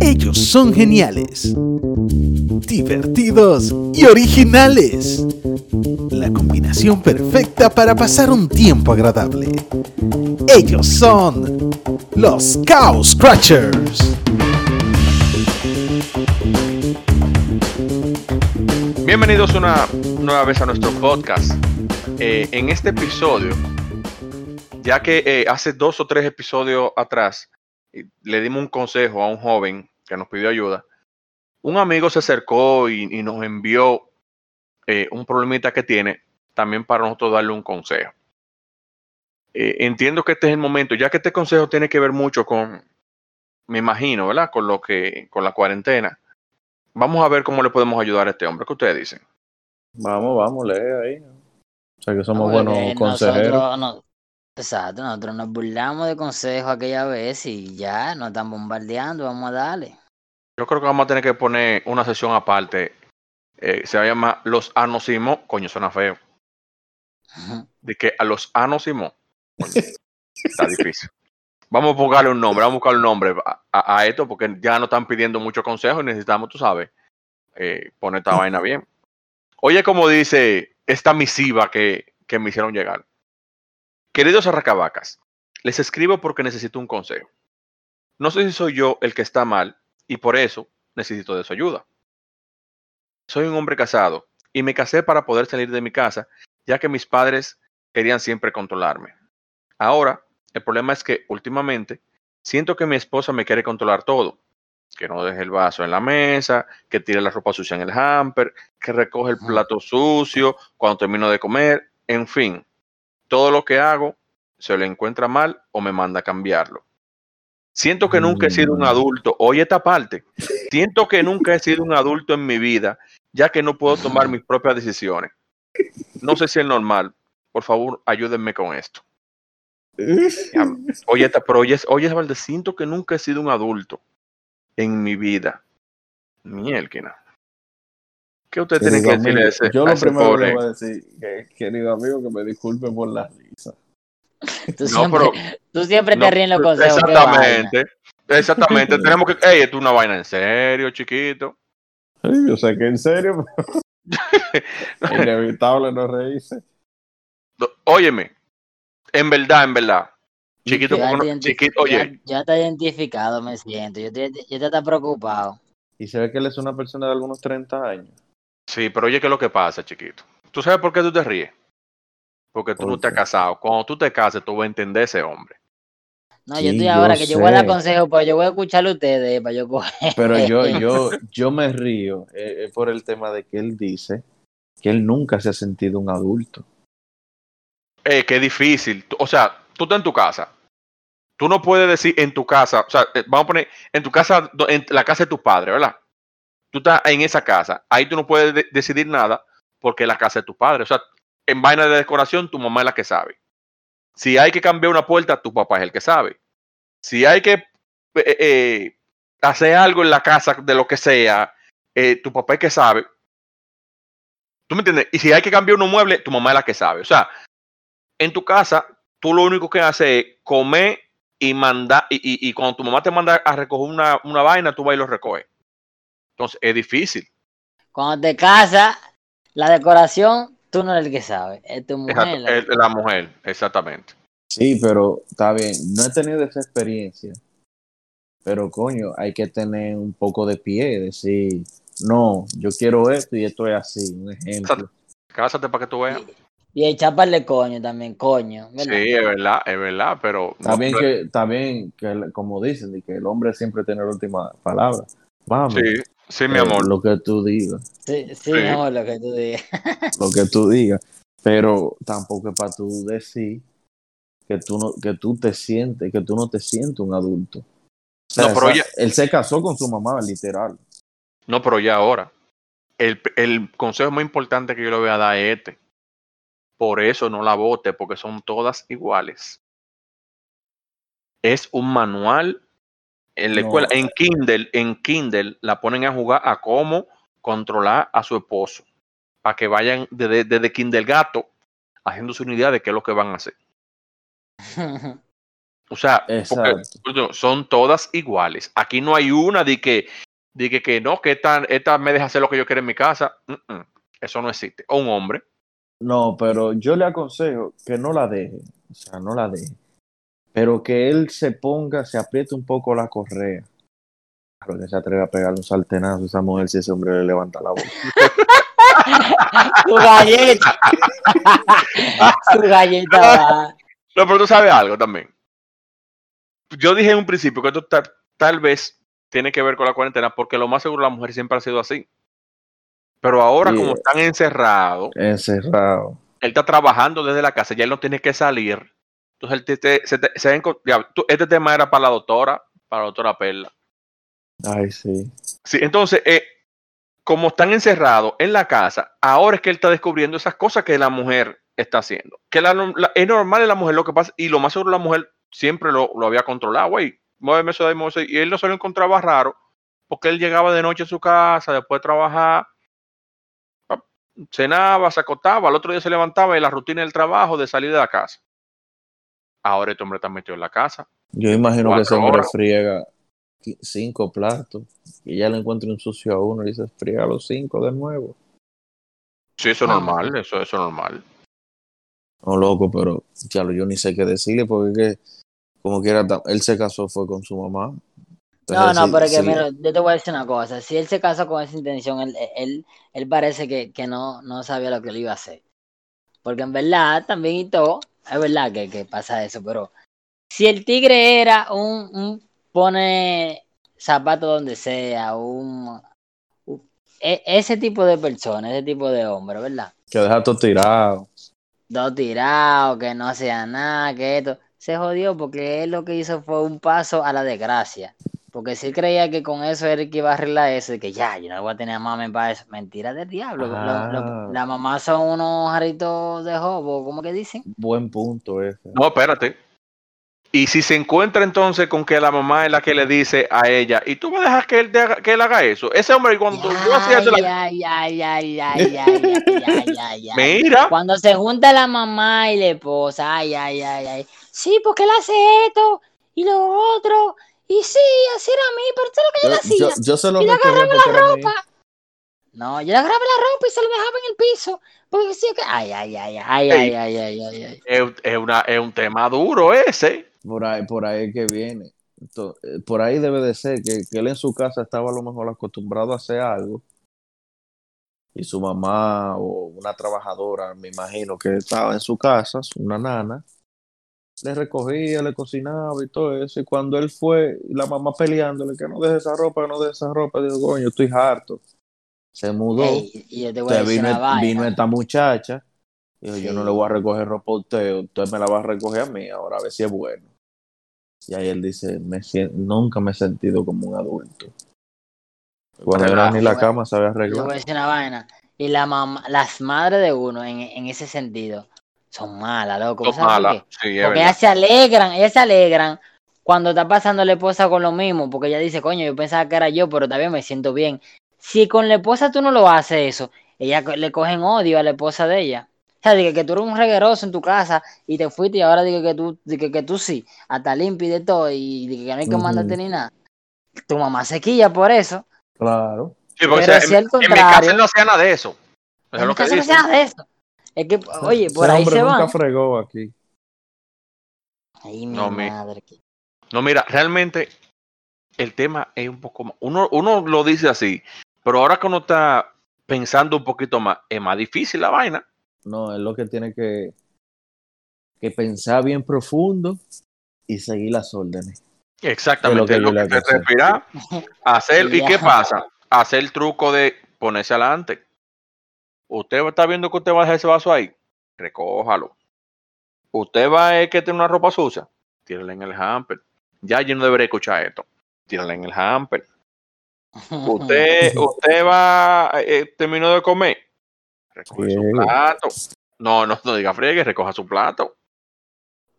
Ellos son geniales, divertidos y originales. La combinación perfecta para pasar un tiempo agradable. Ellos son los Cow Scratchers. Bienvenidos una nueva vez a nuestro podcast. Eh, en este episodio, ya que eh, hace dos o tres episodios atrás le dimos un consejo a un joven que nos pidió ayuda, un amigo se acercó y, y nos envió un problemita que tiene también para nosotros darle un consejo. entiendo que este es el momento, ya que este consejo tiene que ver mucho con, me imagino, ¿verdad? Con lo que, con la cuarentena Vamos a ver cómo le podemos ayudar a este hombre. ¿Qué ustedes dicen? Vamos, vamos, lee ahí. O sea que somos buenos consejeros. Nosotros, exacto, nosotros nos burlamos de consejos aquella vez y ya nos están bombardeando, vamos a darle. Yo creo que vamos a tener que poner una sesión aparte. Eh, se va a llamar Los Anosimos. Coño, suena feo. De que a los Anosimos. está difícil. Vamos a buscarle un nombre, vamos a buscar un nombre a, esto porque ya nos están pidiendo mucho consejo y necesitamos, tú sabes, eh, poner esta vaina bien. Oye, como dice esta misiva que, que me hicieron llegar. Queridos arracabacas, les escribo porque necesito un consejo. No sé si soy yo el que está mal y por eso necesito de su ayuda. Soy un hombre casado y me casé para poder salir de mi casa, ya que mis padres querían siempre controlarme. Ahora el problema es que últimamente siento que mi esposa me quiere controlar todo. Que no deje el vaso en la mesa, que tire la ropa sucia en el hamper, que recoge el plato sucio cuando termino de comer, en fin. Todo lo que hago se le encuentra mal o me manda a cambiarlo. Siento que nunca he sido un mm. adulto. Oye esta parte. Siento que nunca he sido un adulto en mi vida, ya que no puedo tomar mis propias decisiones. No sé si es normal. Por favor, ayúdenme con esto. Oye, pero oye, oye, Valde, siento que nunca he sido un adulto en mi vida. Mielquina. ¿Qué usted tiene que decirle a ese Yo lo primero le voy a decir, que, querido amigo, que me disculpe por la risa. Tú siempre, tú siempre te ríes los consejos. Exactamente. Exactamente. Tenemos que. Ey, esto es una vaina en serio, chiquito. yo sé que en serio, pero. Inevitable no reírse. Óyeme, en verdad, en verdad. Chiquito, chiquito oye. Ya, está identificado, me siento. Yo te, yo te está preocupado. Y se ve que él es una persona de algunos 30 años. Sí, pero oye, ¿qué es lo que pasa, chiquito? ¿Tú sabes por qué tú te ríes? Porque tú no te has casado. Cuando tú te cases, tú vas a entender ese hombre. No, yo estoy ahora que yo voy a dar consejo, pero yo voy a escucharlo a ustedes para yo Pero yo, yo, yo me río eh, por el tema de que él dice que él nunca se ha sentido un adulto eh, qué difícil. O sea, tú estás en tu casa. Tú no puedes decir en tu casa, o sea, eh, vamos a poner en tu casa, en la casa de tu padre, ¿verdad? Tú estás en esa casa. Ahí tú no puedes decidir nada porque la casa de tu padre. O sea, en vaina de decoración, tu mamá es la que sabe. Si hay que cambiar una puerta, tu papá es el que sabe. Si hay que eh, eh, hacer algo en la casa de lo que sea, tu papá es el que sabe. ¿Tú me entiendes? Y si hay que cambiar unos muebles, tu mamá es la que sabe. O sea, en tu casa, tú lo único que haces es comer y mandar, y, y, cuando tu mamá te manda a recoger una, una vaina, tú vas y lo recoges. Entonces, es difícil. Cuando te casas, la decoración, tú no eres el que sabe, es tu mujer. es la mujer, exactamente. Sí, pero está bien, no he tenido esa experiencia, pero coño, hay que tener un poco de pie, decir, no, yo quiero esto y esto es así, un ejemplo. Cásate para que tú veas. Y echarle coño también, coño. Sí, es verdad, es verdad, pero... También que, también que como dicen, que el hombre siempre tiene la última palabra. Vamos. Sí, sí, mi amor. Lo que tú digas. Sí, sí, mi amor, lo que tú digas. lo que tú digas. Pero tampoco es para tú decir que tú, no, que tú te sientes, que tú no te sientes un adulto. no, pero ya... Él se casó con su mamá, literal. No, pero ya ahora. El, el consejo más importante que yo le voy a dar es este por eso no la vote, porque son todas iguales. Es un manual en la escuela, en Kindle, en Kindle la ponen a jugar a cómo controlar a su esposo, para que vayan desde, desde Kindle gato haciéndose una idea de qué es lo que van a hacer. O sea, son todas iguales. Aquí no hay una de que, de que, que no, que esta, esta me deja hacer lo que yo quiero en mi casa. eso no existe. O un hombre. No, pero yo le aconsejo que no la deje. O sea, no la deje. Pero que él se ponga, se apriete un poco la correa. Claro que se atreve a pegarle un saltenazo a esa mujer si ese hombre le levanta la voz. Su galleta. Su galleta. No, pero tú sabes algo también. Yo dije en un principio que esto tal, vez tiene que ver con la cuarentena, porque lo más seguro la mujer siempre ha sido así. Pero ahora, como están encerrados, encerrado. él está trabajando desde la casa, ya él no tiene que salir. Entonces, este tema era para la doctora, para la doctora Perla. Ay, sí. Sí, entonces, eh, como están encerrados en la casa, ahora es que él está descubriendo esas cosas que la mujer está haciendo. Que es normal en la mujer lo que pasa, y lo más seguro la mujer siempre lo, había controlado, güey, muéveme eso de y él no se lo encontraba raro, porque él llegaba de noche a su casa, después de trabajar, cenaba, se acostaba, al otro día se levantaba y la rutina del trabajo de salir de la casa. Ahora este hombre está metido en la casa. Yo imagino que ese hombre friega cinco platos y ya le encuentra un sucio a uno y dice, friega los cinco de nuevo. Sí, eso es normal, eso, eso es normal. No, loco, pero ya yo ni sé qué decirle porque como quiera, él se casó fue con su mamá. no, no, pero que mira, yo te voy a decir una cosa, si él se casó con esa intención, él, él, él parece que, que no, no sabía lo que le iba a hacer. Porque en verdad, también y todo, es verdad que, que pasa eso, pero si el tigre era un, un pone zapato donde sea, un, e, ese tipo de persona, ese tipo de hombre, ¿verdad? Que deja todo tirado. Todo tirado, que no hacía nada, que esto. Se jodió porque él lo que hizo fue un paso a la desgracia. Porque si él creía que con eso era que iba a arreglar eso, de que ya, yo no voy a tener a mami para eso. Mentira del diablo. Ah. la mamá son unos jarritos de jobo, ¿cómo que dicen? Buen punto ese. No, espérate. Y si se encuentra entonces con que la mamá es la que le dice a ella, y tú me dejas que él, que él haga eso. Ese hombre, cuando yo hacía eso. Mira. Cuando se junta la mamá y la esposa, ay, ay, ay, ay. Sí, porque él hace esto y lo otro. Y sí, así era a mí, pero es lo que yo, le hacía. Yo, se lo y le agarraba la ropa. No, yo le agarraba la ropa y se lo dejaba en el piso. Porque sí que. Ay, ay, ay, ay, ay, ay, ay, ay, ay. Es, es, una, es un tema duro ese. Por ahí, por ahí que viene. Eh, por ahí debe de ser que, él en su casa estaba a lo mejor acostumbrado a hacer algo y su mamá o una trabajadora, me imagino que estaba en su casa, una nana, le recogía, le cocinaba y todo eso. Y cuando él fue, la mamá peleándole que no deje esa ropa, que no deje esa ropa, digo, coño, estoy harto. Se mudó. y vino, vino esta muchacha. Dijo, yo no le voy a recoger ropa a usted, usted me la va a recoger a mí, ahora a ver si es bueno. Y ahí él dice, me nunca me he sentido como un adulto. Cuando era ni la cama sabe arreglar. una vaina. Y la mamá, las madres de uno en, en ese sentido son malas, loco. Son malas, sí, Porque ellas se alegran, ellas se alegran cuando está pasando la esposa con lo mismo, porque ella dice, coño, yo pensaba que era yo, pero también me siento bien. Si con la esposa tú no lo haces eso, ella le cogen odio a la esposa de ella. O sea, dije que tú eres un regueroso en tu casa y te fuiste y ahora dije que tú, dije que tú sí, hasta limpio y de todo y dije que no hay que mandarte ni nada. Tu mamá se quilla por eso. Claro. Sí, porque Pero si en, mi casa no hacía nada de eso. En mi casa no hacía nada de eso. Es que, oye, por ahí se nunca fregó aquí. Ay, mi no, madre. no, mira, realmente el tema es un poco más. Uno, uno lo dice así, pero ahora que uno está pensando un poquito más, es más difícil la vaina. No, es lo que tiene que, que pensar bien profundo y seguir las órdenes. Exactamente, lo que, lo que respirar, hacer, ¿y qué pasa? Hacer el truco de ponerse adelante. Usted está viendo que usted va a dejar ese vaso ahí, recójalo. Usted va a que tiene una ropa sucia, tírala en el hamper. Ya yo no debería escuchar esto, tírala en el hamper. Usted, usted va, eh, terminó de comer, Recoge su plato. No, no, no diga friegue, recoja su plato.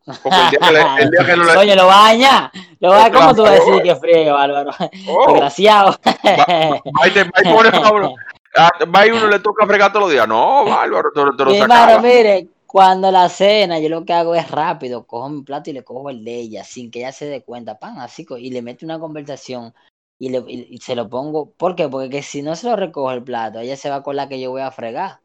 el día que lo Oye, lo baña. Lo baña, ¿cómo tú vas a decir que friegue, Bárbaro? Oh. Desgraciado. Va, y uno le toca fregar todos los días. No, Bárbaro. Hermano, mire, Cuando la cena, yo lo que hago es rápido, cojo mi plato y le cojo el de ella, sin que ella se dé cuenta, pan, así, y le meto una conversación y, le, y, se lo pongo. ¿Por qué? Porque si no se lo recojo el plato, ella se va con la que yo voy a fregar.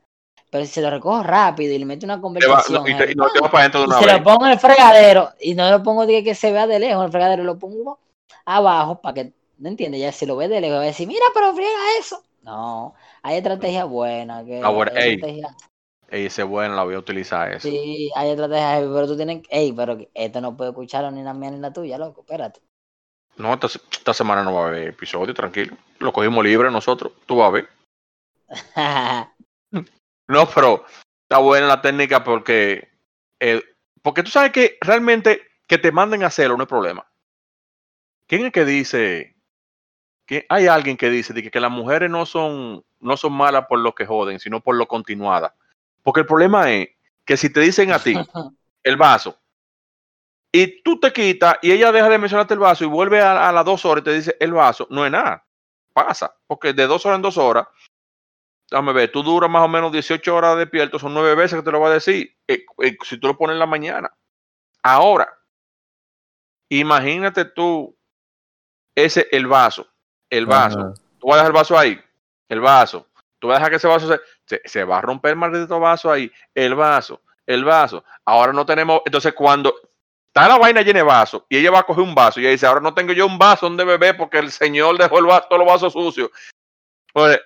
Pero si se lo recojo rápido y le meto una conversación. y, se lo pongo en el fregadero y no lo pongo de que se vea de lejos, el fregadero lo pongo abajo para que, ¿no entiendes? Ya si lo ve de lejos va a decir, mira, pero friega eso. No, hay estrategia buena. Que, ah, ey, estrategia... ey, ese bueno, la voy a utilizar eso. Sí, hay estrategia, pero tú tienes, ey, pero esto no puede escucharlo ni la mía ni la tuya, loco, espérate. No, esta, semana no va a haber episodio, tranquilo. Lo cogimos libre nosotros, tú vas a ver. no, pero está buena la técnica porque, eh, porque tú sabes que realmente que te manden a hacerlo no hay problema. ¿Quién es que dice? Hay alguien que dice que, que las mujeres no son, no son malas por lo que joden, sino por lo continuada. Porque el problema es que si te dicen a ti el vaso, y tú te quitas y ella deja de mencionarte el vaso y vuelve a, las dos horas y te dice el vaso, no es nada. Pasa, porque de dos horas en dos horas, dame ver, tú duras más o menos 18 horas despierto, son nueve veces que te lo va a decir, eh, eh, si tú lo pones en la mañana. Ahora, imagínate tú, ese, el vaso, el vaso, tú vas a dejar el vaso ahí, el vaso, tú vas a dejar que ese vaso se, se va a romper el maldito vaso ahí, el vaso, el vaso. Ahora no tenemos, entonces cuando está la vaina llena de vaso y ella va a coger un vaso y ella dice, ahora no tengo yo un vaso donde beber porque el señor dejó el vaso, todos los vasos sucios.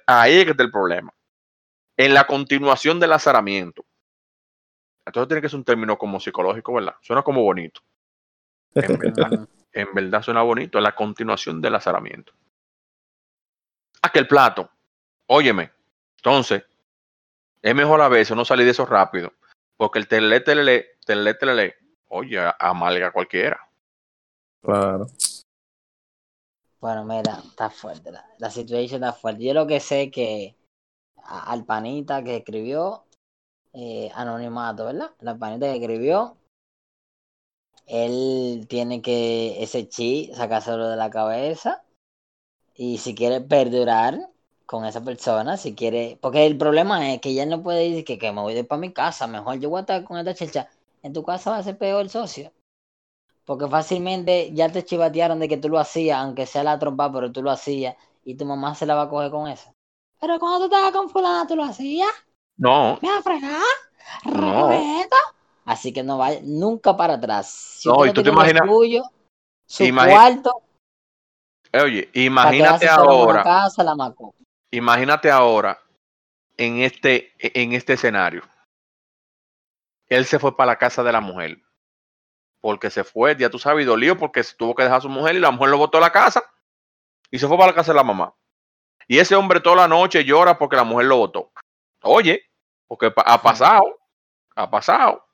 Ahí es que está el problema. En la continuación del azaramiento. Entonces tiene que ser un término como psicológico, ¿verdad? Suena como bonito. En verdad, en verdad suena bonito. En la continuación del azaramiento. Aquel plato. Óyeme. Entonces, es mejor a veces no salir de eso rápido. Porque el tele, tele, tele, tele, oye, amalga cualquiera. Claro. Bueno, mira, está fuerte. La, situación está fuerte. Yo lo que sé que al panita que escribió, eh, anonimato, ¿verdad? La panita que escribió, él tiene que ese chi sacárselo de la cabeza y si quiere perdurar con esa persona, si quiere, porque el problema es que ya no puede decir que, que me voy de para mi casa, mejor yo voy a estar con esta checha en tu casa va a ser peor el socio. Porque fácilmente ya te chivatearon de que tú lo hacías, aunque sea la trompa, pero tú lo hacías y tu mamá se la va a coger con eso. Pero cuando tú estabas con fulana, tú lo hacías. No. ¿Me va a fregar? No. Así que no vaya nunca para atrás. no, y tú te imaginas. su cuarto. Oye, imagínate ahora. Casa, la imagínate ahora en este, en este escenario él se fue para la casa de la mujer. Porque se fue, ya tú sabes, y dolió porque tuvo que dejar a su mujer y la mujer lo botó a la casa y se fue para la casa de la mamá. Y ese hombre toda la noche llora porque la mujer lo botó. Oye, porque ha pasado, ha pasado.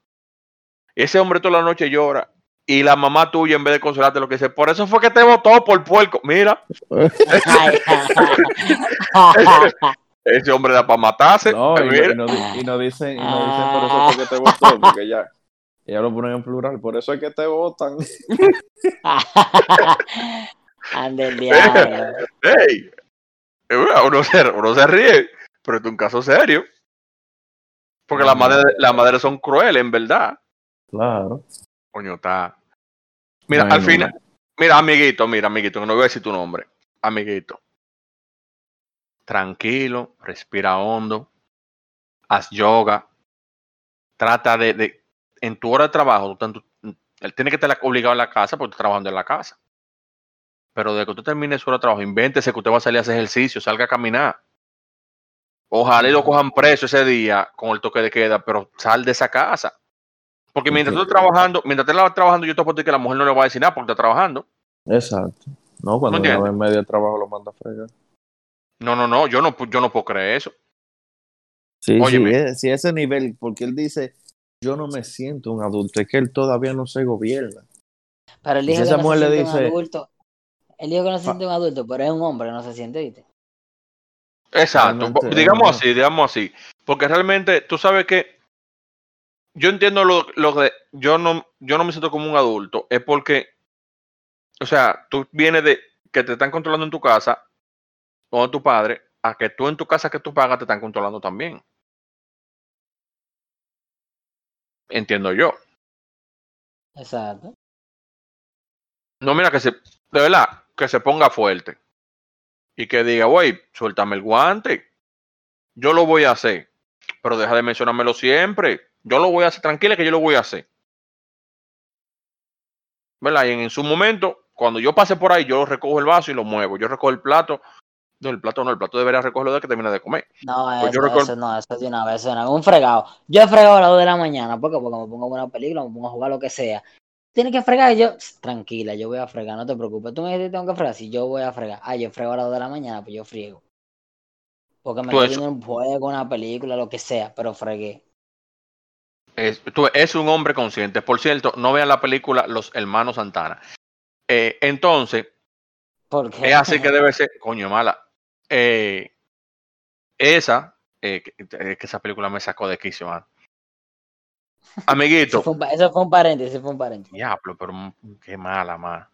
Ese hombre toda la noche llora y la mamá tuya en vez de consolarte lo que dice, por eso fue que te votó por puerco. Mira. Ese hombre da para matarse. No, y, no, y, no, dicen, y no dicen por eso porque te votó, porque ya, ya lo ponen en plural, por eso es que te votan. Ande el diablo. Hey, uno, se, uno se ríe, pero es un caso serio. Porque las madres, las madres son crueles, en verdad. Claro. Coño, está. Mira, al final. Mira, amiguito, mira, amiguito, no voy a decir tu nombre. Amiguito tranquilo, respira hondo, haz yoga, trata de, en tu hora de trabajo, tanto, él tiene que estar obligado en la casa porque está trabajando en la casa. Pero de que tú termines su hora de trabajo, invéntese que usted va a salir a hacer ejercicio, salga a caminar. Ojalá y lo cojan preso ese día con el toque de queda, pero sal de esa casa. Porque mientras tú estás trabajando, mientras tú estás trabajando, yo te decir que la mujer no le va a decir nada porque está trabajando. Exacto. No, cuando ¿No en medio de trabajo lo manda a fregar. No, no, no, yo no, yo no puedo creer eso. Sí, sí, sí, ese nivel, porque él dice, yo no me siento un adulto, es que él todavía no se gobierna. Pero él dijo que no se le dice, un adulto. Él dijo que no se siente un adulto, pero es un hombre, no se siente, ¿viste? Exacto, digamos así, digamos así. Porque realmente, tú sabes que yo entiendo lo, lo de yo no, yo no me siento como un adulto, es porque, o sea, tú vienes de que te están controlando en tu casa con tu padre a que tú en tu casa que tú pagas te están controlando también. entiendo yo. Exacto. No, mira, que se, de verdad, que se ponga fuerte. Y que diga, güey, suéltame el guante. Yo lo voy a hacer. Pero deja de mencionármelo siempre. Yo lo voy a hacer, tranquila que yo lo voy a hacer. ¿Verdad? Y en, su momento, cuando yo pase por ahí, yo recojo el vaso y lo muevo. Yo recojo el plato. No, el plato no, el plato debería recogerlo de que termina de comer. No, pues eso, eso, no, eso de una vez, un fregado. Yo he fregado a las 2 de la mañana, porque, porque me pongo una película, me pongo a jugar lo que sea. Tienes que fregar y yo, tranquila, yo voy a fregar, no te preocupes. Tú me dices que tengo que fregar, si yo voy a fregar. Ah, yo frego a las 2 de la mañana, pues yo friego. Porque me estoy viendo un juego, una película, lo que sea, pero fregué. Es, es un hombre consciente. Por cierto, no vean la película Los Hermanos Santana. Eh, entonces, ¿Por qué? es así que debe ser, coño, mala. Eh, esa, eh, que, que, esa película me sacó de quicio, man. Amiguito. Eso fue, un, eso fue un paréntesis, fue un paréntesis. Diablo, pero qué mala, man.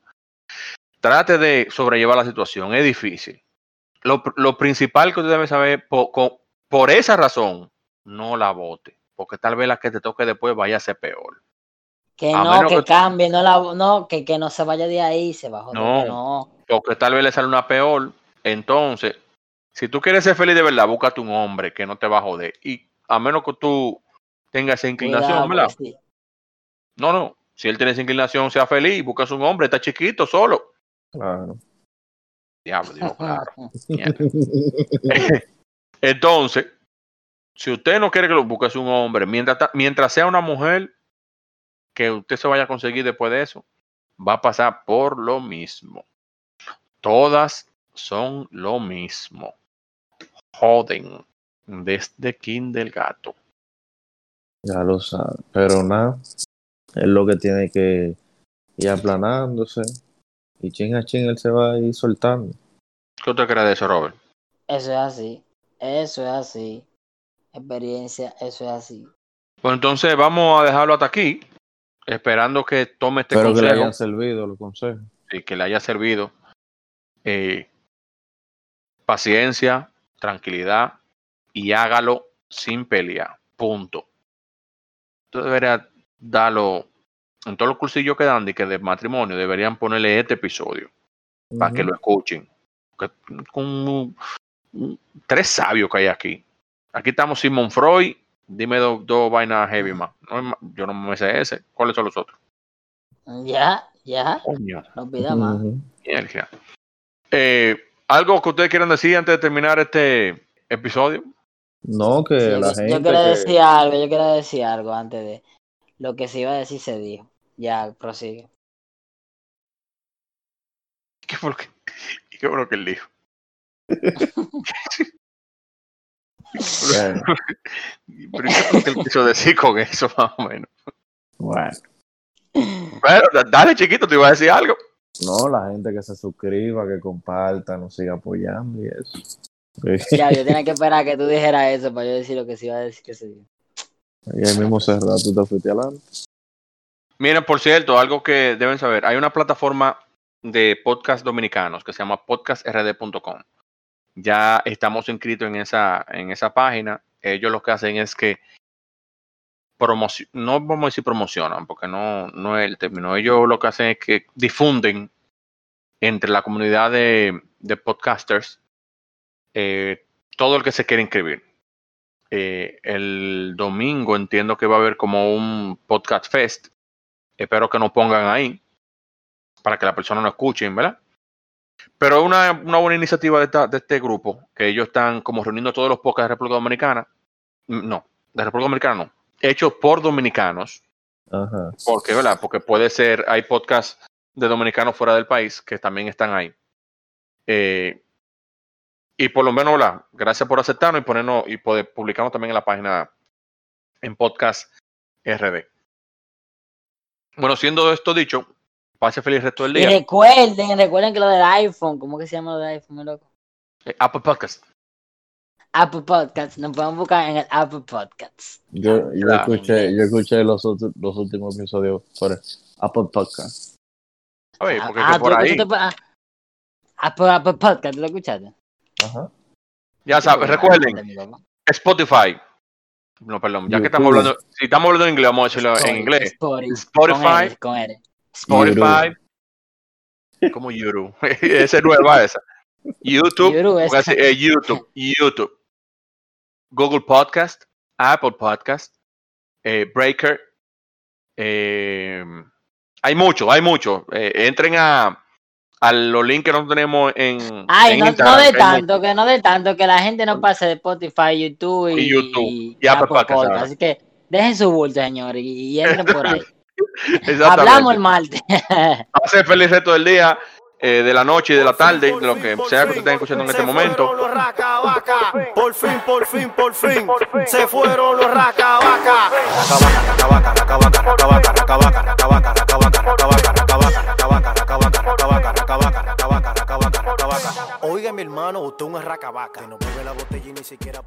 Trate de sobrellevar la situación, es difícil. Lo, lo principal que usted debe saber, por, por esa razón, no la vote porque tal vez la que te toque después vaya a ser peor. Que no, que, que, cambie, no, la, no que, que, no se vaya de ahí, se va a joder, no, no. Porque tal vez le sale una peor. Entonces, si tú quieres ser feliz de verdad, búscate un hombre que no te va a joder. Y a menos que tú tengas esa inclinación, ¿verdad? Pues, sí. No, no. Si él tiene esa inclinación, sea feliz, buscas un hombre, está chiquito, solo. Claro. Diablo, digo, claro. Entonces, si usted no quiere que lo busque un hombre, mientras, mientras sea una mujer que usted se vaya a conseguir después de eso, va a pasar por lo mismo. Todas son lo mismo. Joden desde King del Gato. Ya lo sabe, pero nada, es lo que tiene que ir aplanándose y ching a ching él se va a ir soltando. ¿Qué usted cree de eso, Robert? Eso es así, eso es así experiencia, eso es así. Pues entonces vamos a dejarlo hasta aquí, esperando que tome este Espero consejo. que le hayan servido los consejos. Sí, que le haya servido. Eh, paciencia, tranquilidad y hágalo sin pelear. Punto. Tú deberías darlo en todos los cursillos que dan de, que de matrimonio, deberían ponerle este episodio uh -huh. para que lo escuchen. Con tres sabios que hay aquí. Aquí estamos Simon Freud. Dime dos do vainas heavy más. No, yo no me sé ese. ¿Cuáles son los otros? Ya, ya. Coño. No pida más. Uh -huh. eh, ¿Algo que ustedes quieran decir antes de terminar este episodio? No, que Sí, la yo gente. quiero que- decir algo, yo quiero decir algo antes de lo que se iba a decir se dijo. Ya, prosigue. ¿Qué fue lo que, qué fue lo que él dijo? Bueno, Pero ¿qué fue lo que él quiso decir con eso, más o menos? bueno. Da- dale, chiquito, te iba a decir algo. No, la gente que se suscriba, que comparta, nos siga apoyando y eso. Ya, yo tenía que esperar a que tú dijeras eso para yo decir lo que se iba a decir que se dijo. Y ahí mismo cerrado, tú te fuiste adelante. Miren, por cierto, algo que deben saber, hay una plataforma de podcast dominicanos que se llama podcastrd.com. Ya estamos inscritos en esa, en esa página. Ellos lo que hacen es que no vamos a decir promocionan, porque no, no es el término. Ellos lo que hacen es que difunden entre la comunidad de, de podcasters eh, todo el que se quiere inscribir. Eh, el domingo entiendo que va a haber como un podcast fest espero que nos pongan ahí para que la persona no escuchen, ¿verdad? Pero es una, una buena iniciativa de, esta- de este grupo, que ellos están como reuniendo todos los podcasts de República Dominicana. Mm, No, de República Dominicana no. Hechos por dominicanos, Ajá. porque, ¿verdad? Porque puede ser, hay podcasts de dominicanos fuera del país que también están ahí. Eh, y por lo menos, ¿verdad? Gracias por aceptarnos y ponernos y poder publicarnos también en la página en podcast RD. Bueno, siendo esto dicho, pase feliz resto del Y día. recuerden, recuerden que lo del iPhone, ¿cómo que se llama lo del iPhone, mi loco? Eh, Apple Podcast. Apple Podcasts, nos pueden buscar en el Apple Podcasts. Yo, yo Claro. escuché, yo escuché los, otros- los últimos episodios por Apple Podcast. Oye, porque ah, que por tú lo ahí, por- ah, Apple, Apple Podcast, ¿lo escuchaste? Ajá. ya sabes, recuerden. Spotify, No, perdón, ya que estamos hablando, si estamos hablando en inglés, vamos a decirlo en inglés. Spotify. Spotify. Como YouTube. esa es nueva esa. YouTube. Eh, YouTube. YouTube. Google Podcast. Apple Podcast. Eh, Breaker. Eh, hay mucho, hay mucho. entren a, a los links que nosotros tenemos en. Ay, no, no, de tanto, que no de tanto, que la gente no pase de Spotify, YouTube y, YouTube. Y, Apple Podcast. Así que dejen su bulto, señores, y, entren por ahí. Hablamos el martes. Hace feliz resto del día. Eh, de la noche y de la tarde, de lo que sea que estén escuchando en este momento. Por fin, por fin, por fin, se fueron los raca vaca. Oiga, mi hermano, usted un raca vaca. Que no mueve la botella y ni siquiera